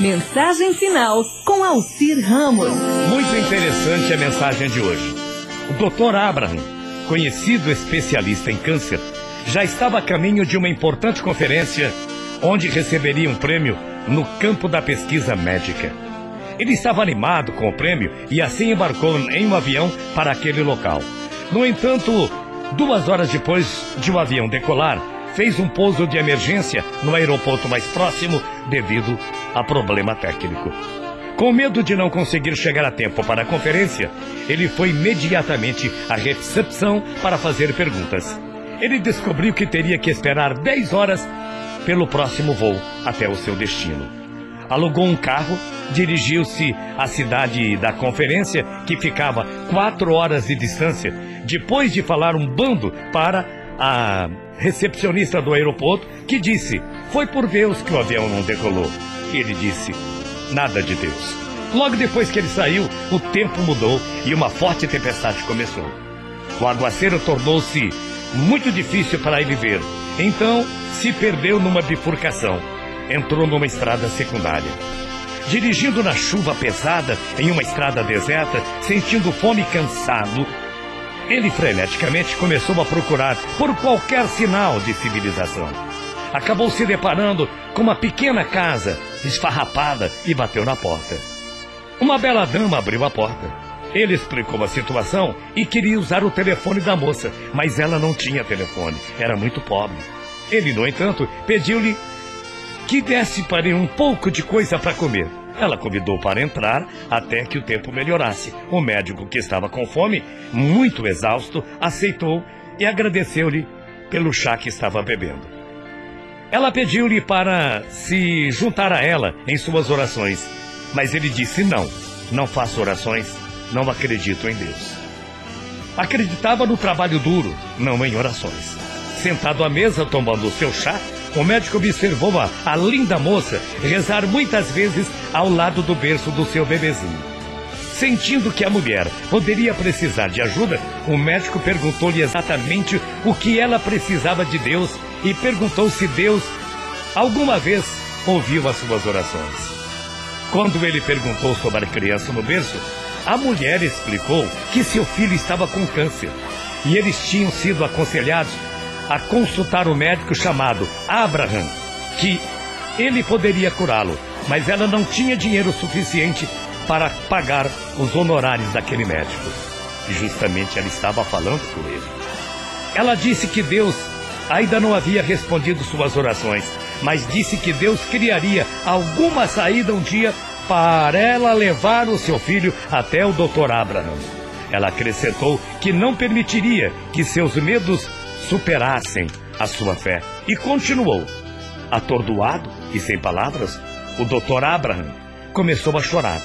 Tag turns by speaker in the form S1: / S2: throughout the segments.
S1: Mensagem final com Alcir Ramos.
S2: Muito interessante a mensagem de hoje. O Dr. Abraham, conhecido especialista em câncer, já estava a caminho de uma importante conferência onde receberia um prêmio no campo da pesquisa médica. Ele estava animado com o prêmio e assim embarcou em um avião para aquele local. No entanto, duas horas depois de o avião decolar, fez um pouso de emergência no aeroporto mais próximo devido a problema técnico. Com medo de não conseguir chegar a tempo para a conferência, ele foi imediatamente à recepção para fazer perguntas. Ele descobriu que teria que esperar 10 horas pelo próximo voo até o seu destino. Alugou um carro, dirigiu-se à cidade da conferência, que ficava quatro horas de distância, depois de falar um bando para a recepcionista do aeroporto, que disse: Foi por Deus que o avião não decolou. E ele disse: Nada de Deus. Logo depois que ele saiu, o tempo mudou e uma forte tempestade começou. O aguaceiro tornou-se muito difícil para ele ver. Então, se perdeu numa bifurcação. Entrou numa estrada secundária. Dirigindo na chuva pesada em uma estrada deserta, sentindo fome e cansado, ele freneticamente começou a procurar por qualquer sinal de civilização. Acabou se deparando com uma pequena casa esfarrapada e bateu na porta. Uma bela dama abriu a porta. Ele explicou a situação e queria usar o telefone da moça, mas ela não tinha telefone, era muito pobre. Ele, no entanto, pediu-lhe que desse para ele um pouco de coisa para comer. Ela convidou para entrar até que o tempo melhorasse. O médico, que estava com fome, muito exausto, aceitou e agradeceu-lhe pelo chá que estava bebendo. Ela pediu-lhe para se juntar a ela em suas orações, mas ele disse: Não, não faço orações, não acredito em Deus. Acreditava no trabalho duro, não em orações. Sentado à mesa tomando o seu chá, o médico observou a, a linda moça rezar muitas vezes ao lado do berço do seu bebezinho. Sentindo que a mulher poderia precisar de ajuda, o médico perguntou-lhe exatamente o que ela precisava de Deus e perguntou se Deus alguma vez ouviu as suas orações. Quando ele perguntou sobre a criança no berço, a mulher explicou que seu filho estava com câncer e eles tinham sido aconselhados a consultar o médico chamado Abraham, que ele poderia curá-lo, mas ela não tinha dinheiro suficiente para pagar os honorários daquele médico. E justamente ela estava falando com ele. Ela disse que Deus ainda não havia respondido suas orações, mas disse que Deus criaria alguma saída um dia para ela levar o seu filho até o Dr. Abraham. Ela acrescentou que não permitiria que seus medos superassem a sua fé. E continuou. Atordoado e sem palavras, o Dr. Abraham começou a chorar.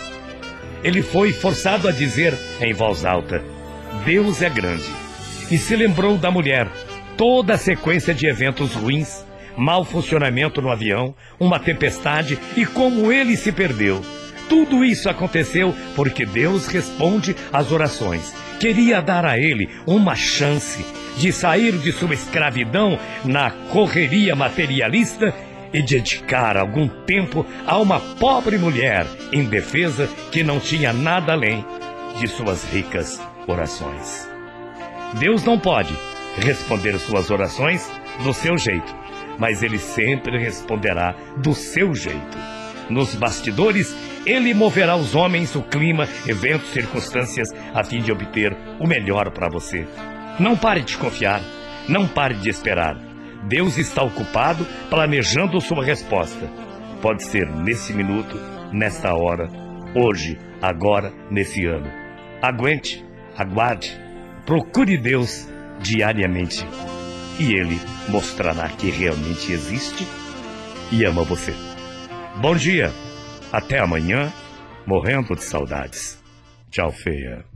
S2: Ele foi forçado a dizer em voz alta: Deus é grande. E se lembrou da mulher, toda a sequência de eventos ruins, mau funcionamento no avião, uma tempestade e como ele se perdeu. Tudo isso aconteceu porque Deus responde às orações. Queria dar a ele uma chance de sair de sua escravidão na correria materialista e dedicar algum tempo a uma pobre mulher indefesa que não tinha nada além de suas ricas orações. Deus não pode responder suas orações do seu jeito, mas ele sempre responderá do seu jeito. Nos bastidores, ele moverá os homens, o clima, eventos, circunstâncias, a fim de obter o melhor para você. Não pare de confiar, não pare de esperar. Deus está ocupado planejando sua resposta. Pode ser nesse minuto, nesta hora, hoje, agora, nesse ano. Aguente, aguarde, procure Deus diariamente e Ele mostrará que realmente existe e ama você. Bom dia, até amanhã, morrendo de saudades. Tchau, feia.